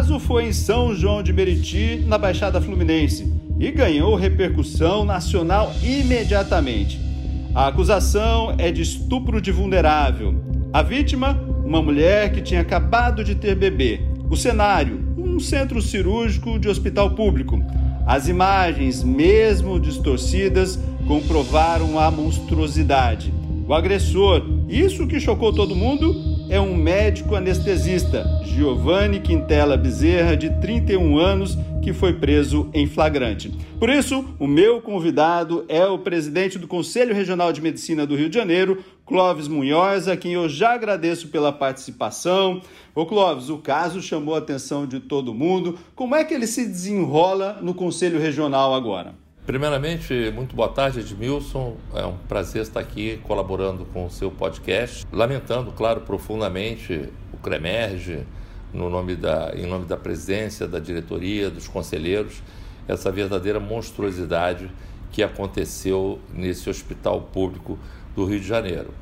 Caso foi em São João de Meriti, na Baixada Fluminense, e ganhou repercussão nacional imediatamente. A acusação é de estupro de vulnerável. A vítima, uma mulher que tinha acabado de ter bebê. O cenário, um centro cirúrgico de hospital público. As imagens, mesmo distorcidas, comprovaram a monstruosidade. O agressor, isso que chocou todo mundo, é um médico anestesista, Giovanni Quintela Bezerra, de 31 anos, que foi preso em flagrante. Por isso, o meu convidado é o presidente do Conselho Regional de Medicina do Rio de Janeiro, Clóvis Munhoz, a quem eu já agradeço pela participação. Ô Clóvis, o caso chamou a atenção de todo mundo. Como é que ele se desenrola no Conselho Regional agora? Primeiramente, muito boa tarde, Edmilson. É um prazer estar aqui colaborando com o seu podcast. Lamentando, claro, profundamente o CREMERGE, no nome da, em nome da presidência, da diretoria, dos conselheiros, essa verdadeira monstruosidade que aconteceu nesse hospital público do Rio de Janeiro.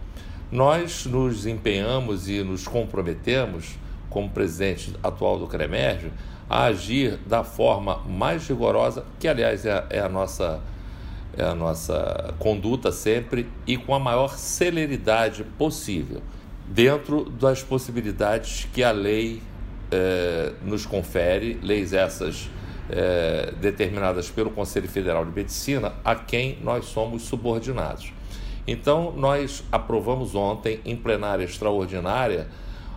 Nós nos empenhamos e nos comprometemos, como presidente atual do CREMERGE, a agir da forma mais rigorosa, que aliás é, é, a nossa é a nossa conduta sempre e com a maior celeridade possível, dentro das possibilidades que a lei é, nos confere, leis essas é, determinadas pelo Conselho Federal de Medicina, a quem nós somos subordinados. Então, nós aprovamos ontem, em plenária extraordinária,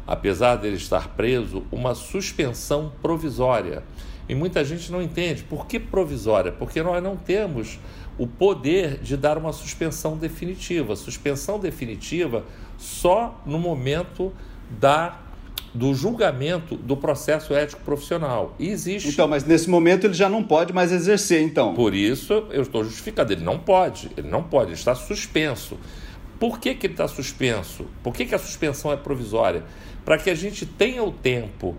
apesar dele estar preso, uma suspensão provisória. E muita gente não entende. Por que provisória? Porque nós não temos o poder de dar uma suspensão definitiva. Suspensão definitiva só no momento da do julgamento do processo ético profissional. E existe. Então, mas nesse momento ele já não pode mais exercer, então. Por isso eu estou justificando. Ele não pode. Ele não pode. Ele está suspenso. Por que, que ele está suspenso? Por que, que a suspensão é provisória? para que a gente tenha o tempo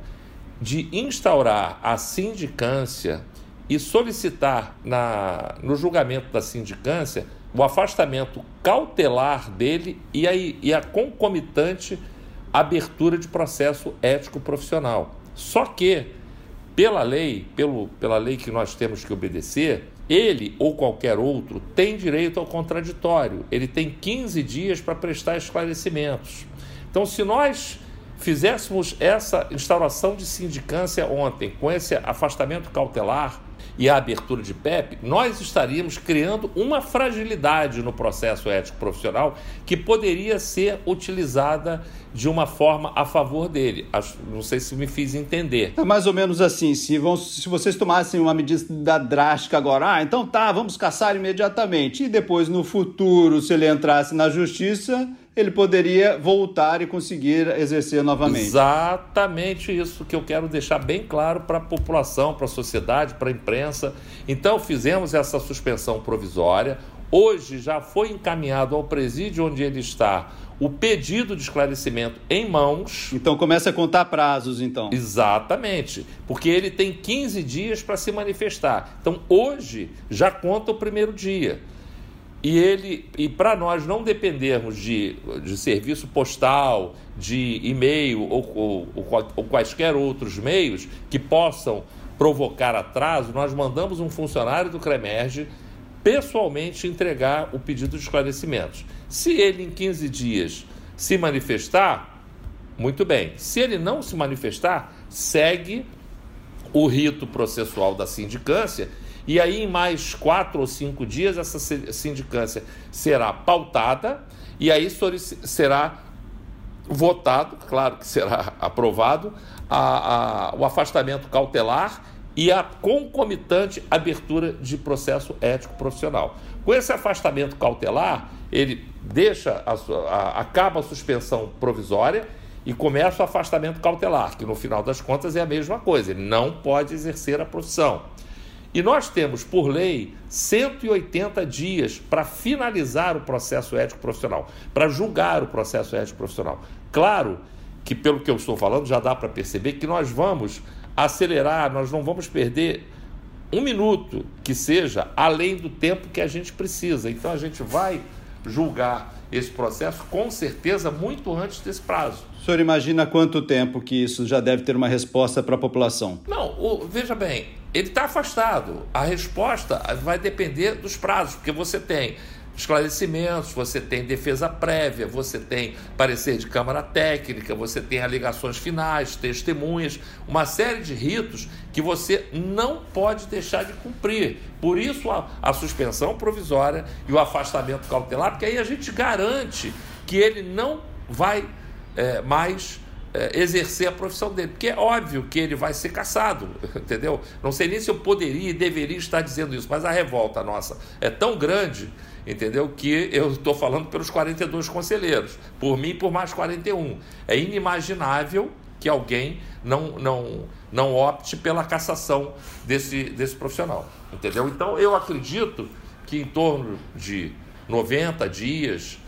de instaurar a sindicância e solicitar na, no julgamento da sindicância o afastamento cautelar dele e a, e a concomitante abertura de processo ético profissional. Só que, pela lei, pelo, pela lei que nós temos que obedecer, ele ou qualquer outro tem direito ao contraditório. Ele tem 15 dias para prestar esclarecimentos. Então, se nós fizéssemos essa instauração de sindicância ontem, com esse afastamento cautelar e a abertura de PEP, nós estaríamos criando uma fragilidade no processo ético profissional que poderia ser utilizada de uma forma a favor dele. Não sei se me fiz entender. É mais ou menos assim, se, vão, se vocês tomassem uma medida drástica agora, ah, então tá, vamos caçar imediatamente, e depois no futuro, se ele entrasse na justiça, ele poderia voltar e conseguir exercer novamente. Exatamente isso que eu quero deixar bem claro para a população, para a sociedade, para a imprensa. Então, fizemos essa suspensão provisória. Hoje já foi encaminhado ao presídio onde ele está o pedido de esclarecimento em mãos. Então começa a contar prazos, então. Exatamente, porque ele tem 15 dias para se manifestar. Então hoje já conta o primeiro dia. E ele e para nós não dependermos de, de serviço postal, de e-mail ou, ou, ou, quaisquer outros meios que possam provocar atraso, nós mandamos um funcionário do CREMERGE pessoalmente entregar o pedido de esclarecimentos. Se ele em 15 dias se manifestar, muito bem. Se ele não se manifestar, segue o rito processual da sindicância e aí, em mais quatro ou cinco dias, essa sindicância será pautada e aí será votado, claro que será aprovado, a, a, o afastamento cautelar e a concomitante abertura de processo ético profissional. Com esse afastamento cautelar, ele deixa a, a, acaba a suspensão provisória e começa o afastamento cautelar, que no final das contas é a mesma coisa, ele não pode exercer a profissão. E nós temos, por lei, 180 dias para finalizar o processo ético profissional, para julgar o processo ético profissional. Claro que, pelo que eu estou falando, já dá para perceber que nós vamos acelerar, nós não vamos perder um minuto que seja além do tempo que a gente precisa. Então a gente vai julgar esse processo com certeza muito antes desse prazo. O senhor imagina quanto tempo que isso já deve ter uma resposta para a população? Não, o, veja bem, ele está afastado. A resposta vai depender dos prazos, porque você tem esclarecimentos, você tem defesa prévia, você tem parecer de Câmara Técnica, você tem alegações finais, testemunhas, uma série de ritos que você não pode deixar de cumprir. Por isso a, a suspensão provisória e o afastamento cautelar, porque aí a gente garante que ele não vai é, mais exercer a profissão dele, porque é óbvio que ele vai ser caçado, entendeu? Não sei nem se eu poderia e deveria estar dizendo isso, mas a revolta nossa é tão grande, entendeu? Que eu estou falando pelos 42 conselheiros, por mim por mais 41. É inimaginável que alguém não, não, não opte pela cassação desse, desse profissional, entendeu? Então eu acredito que em torno de 90 dias,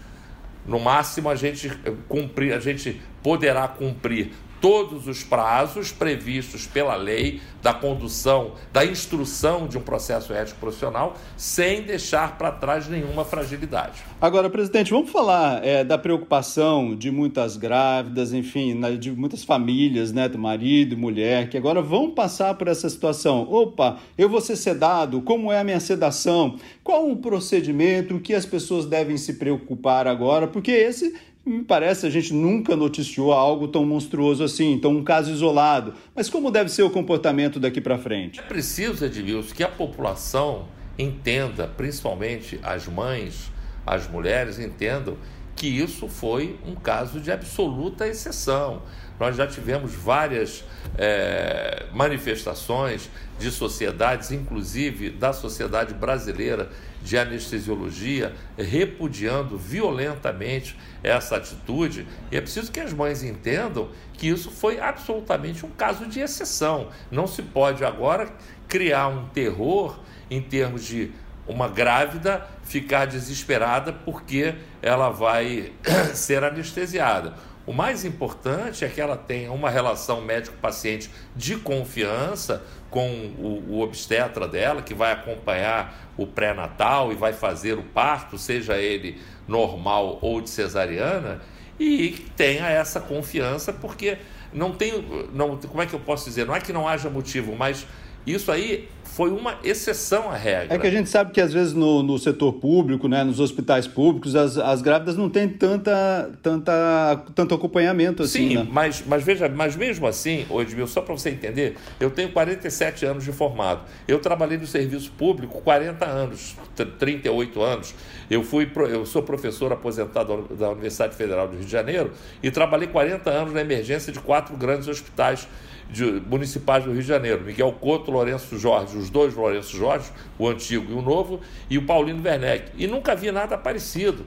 no máximo a gente cumprir, a gente poderá cumprir todos os prazos previstos pela lei da condução, da instrução de um processo ético profissional, sem deixar para trás nenhuma fragilidade. Agora, presidente, vamos falar é, da preocupação de muitas grávidas, enfim, de muitas famílias, né, do marido mulher, que agora vão passar por essa situação. Opa, eu vou ser sedado, como é a minha sedação? Qual o procedimento que as pessoas devem se preocupar agora? Porque esse me parece a gente nunca noticiou algo tão monstruoso assim, então um caso isolado. Mas como deve ser o comportamento daqui para frente? É preciso, Edmilson, que a população entenda, principalmente as mães, as mulheres entendam que isso foi um caso de absoluta exceção. Nós já tivemos várias é, manifestações de sociedades, inclusive da Sociedade Brasileira de Anestesiologia, repudiando violentamente essa atitude. E é preciso que as mães entendam que isso foi absolutamente um caso de exceção. Não se pode agora criar um terror em termos de uma grávida ficar desesperada porque ela vai ser anestesiada. O mais importante é que ela tenha uma relação médico-paciente de confiança com o, o, obstetra dela, que vai acompanhar o pré-natal e vai fazer o parto, seja ele normal ou de cesariana, e tenha essa confiança, porque não tem. Não, como é que eu posso dizer? Não é que não haja motivo, mas isso aí foi uma exceção à regra. É que a gente sabe que às vezes no, no setor público, né, nos hospitais públicos, as, as grávidas não têm tanta, tanta, tanto acompanhamento assim. Sim, né? mas, mas veja, mas mesmo assim, Edmil, só para você entender, eu tenho 47 anos de formado. Eu trabalhei no serviço público 40 anos, 38 anos. Eu fui eu sou professor aposentado da Universidade Federal do Rio de Janeiro e trabalhei 40 anos na emergência de quatro grandes hospitais de, municipais do Rio de Janeiro, Miguel Couto, Lourenço Jorge, os dois Lourenço Jorge, o antigo e o novo, e o Paulino Werneck. E nunca vi nada parecido.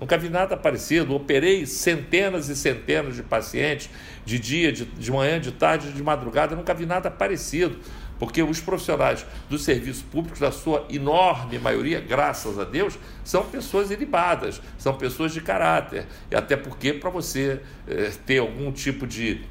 Nunca vi nada parecido. Operei centenas e centenas de pacientes de dia, de, de manhã, de tarde, de madrugada. Nunca vi nada parecido. Porque os profissionais do serviço público, da sua enorme maioria, graças a Deus, são pessoas ilibadas, são pessoas de caráter. E até porque, para você eh, ter algum tipo de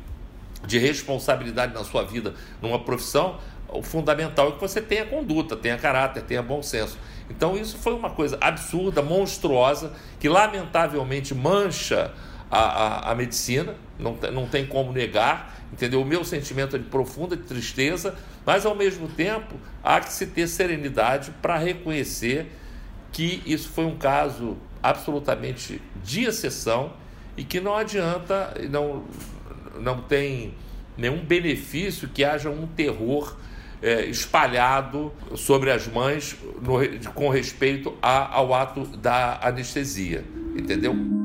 de responsabilidade na sua vida, numa profissão, o fundamental é que você tenha conduta, tenha caráter, tenha bom senso. Então isso foi uma coisa absurda, monstruosa, que lamentavelmente mancha a, a, a medicina, não, não tem como negar, entendeu? O meu sentimento é de profunda tristeza, mas ao mesmo tempo há que se ter serenidade para reconhecer que isso foi um caso absolutamente de exceção e que não adianta, não, não tem nenhum benefício que haja um terror é, espalhado sobre as mães no, com respeito a, ao ato da anestesia, entendeu?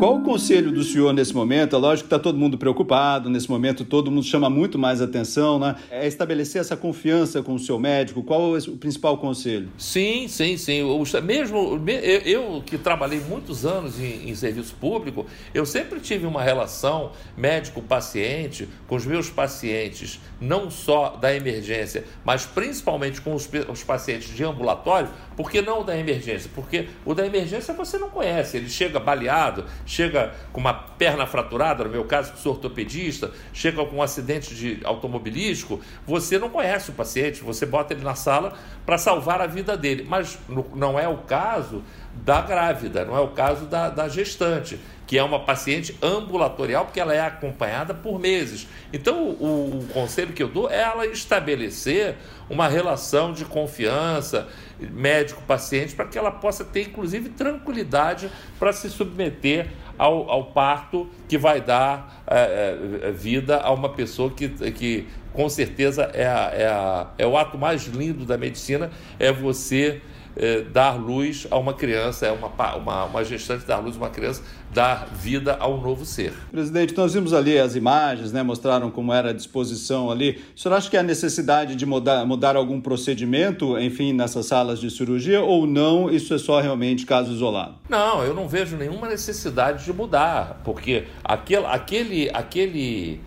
Qual o conselho do senhor nesse momento? É lógico que está todo mundo preocupado, nesse momento todo mundo chama muito mais atenção, né? É estabelecer essa confiança com o seu médico. Qual é o principal conselho? Sim, sim, sim. Mesmo eu, eu que trabalhei muitos anos em, em, serviço público, eu sempre tive uma relação médico-paciente com os meus pacientes, não só da emergência, mas principalmente com os, os pacientes de ambulatório. Por que não o da emergência? Porque o da emergência você não conhece, ele chega baleado, chega com uma perna fraturada, no meu caso, sou ortopedista, chega com um acidente de automobilístico, você não conhece o paciente, você bota ele na sala para salvar a vida dele. Mas não é o caso da grávida, não é o caso da, da gestante, que é uma paciente ambulatorial, porque ela é acompanhada por meses. Então, o, o conselho que eu dou é ela estabelecer uma relação de confiança médico-paciente para que ela possa ter, inclusive, tranquilidade para se submeter ao, ao, parto que vai dar é, é, vida a uma pessoa que, que com certeza é, a, é, a, é o ato mais lindo da medicina, é você é, dar luz a uma criança, é uma, uma, uma gestante dar luz a uma criança, dar vida a um novo ser. Presidente, nós vimos ali as imagens, né, mostraram como era a disposição ali. O senhor acha que há necessidade de mudar, mudar algum procedimento, enfim, nessas salas de cirurgia ou não? Isso é só realmente caso isolado? Não, eu não vejo nenhuma necessidade de mudar, porque aquele, aquele, aquele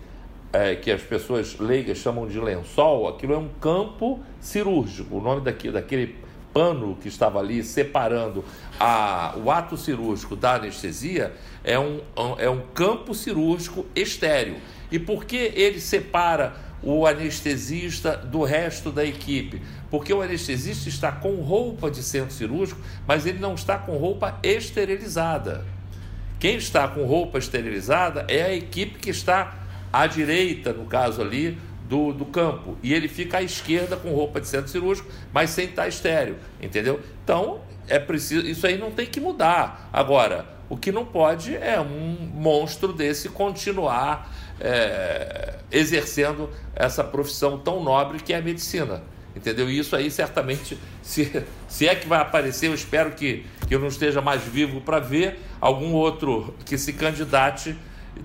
é, que as pessoas leigas chamam de lençol, aquilo é um campo cirúrgico. O nome daquele, daquele pano que estava ali separando a, o ato cirúrgico da anestesia é um, é um campo cirúrgico estéreo. E por que ele separa o anestesista do resto da equipe? Porque o anestesista está com roupa de centro cirúrgico, mas ele não está com roupa esterilizada. Quem está com roupa esterilizada é a equipe que está à direita, no caso ali, do, do campo. E ele fica à esquerda com roupa de centro cirúrgico, mas sem estar estéreo, entendeu? Então, é preciso, isso aí não tem que mudar. Agora, o que não pode é um monstro desse continuar é, exercendo essa profissão tão nobre que é a medicina. Entendeu? E isso aí certamente, se, se é que vai aparecer, eu espero que, que eu não esteja mais vivo para ver algum outro que se candidate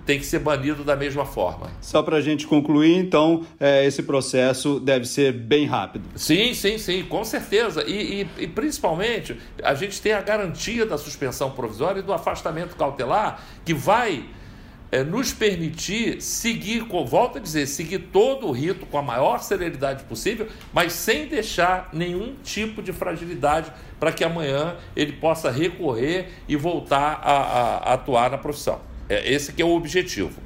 tem que ser banido da mesma forma. Só para a gente concluir, então, é, esse processo deve ser bem rápido. Sim, sim, sim, com certeza. E, e, e, principalmente, a gente tem a garantia da suspensão provisória e do afastamento cautelar, que vai é, nos permitir seguir, volto a dizer, seguir todo o rito com a maior celeridade possível, mas sem deixar nenhum tipo de fragilidade para que amanhã ele possa recorrer e voltar a, a, a atuar na profissão. É, esse que é o objetivo.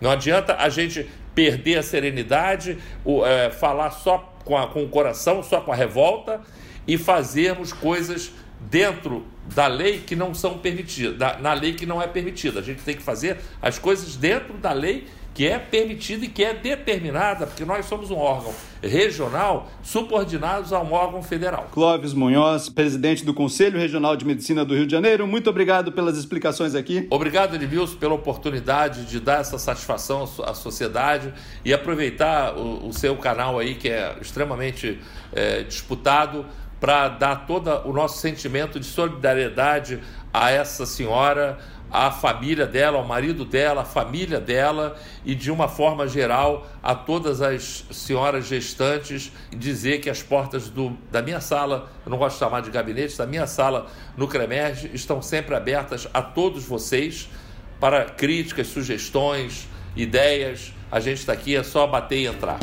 Não adianta a gente perder a serenidade, o, é, falar só com, a, com o coração, só com a revolta e fazermos coisas dentro da lei que não são permitidas, na lei que não é permitida. A gente tem que fazer as coisas dentro da lei que é permitida e que é determinada, porque nós somos um órgão regional subordinados a um órgão federal. Clóvis Munhoz, presidente do Conselho Regional de Medicina do Rio de Janeiro, muito obrigado pelas explicações aqui. Obrigado, Edmilson, pela oportunidade de dar essa satisfação à sociedade e aproveitar o, o seu canal aí, que é extremamente é, disputado, para dar todo o nosso sentimento de solidariedade a essa senhora à família dela, ao marido dela, à família dela e, de uma forma geral, a todas as senhoras gestantes, dizer que as portas do, da minha sala, eu não gosto de chamar de gabinete, da minha sala no CREMERG estão sempre abertas a todos vocês para críticas, sugestões, ideias. A gente está aqui, é só bater e entrar.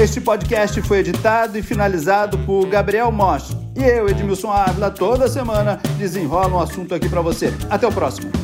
Este podcast foi editado e finalizado por Gabriel Mosch. E eu, Edmilson Ávila, toda semana desenrola um assunto aqui para você. Até o próximo.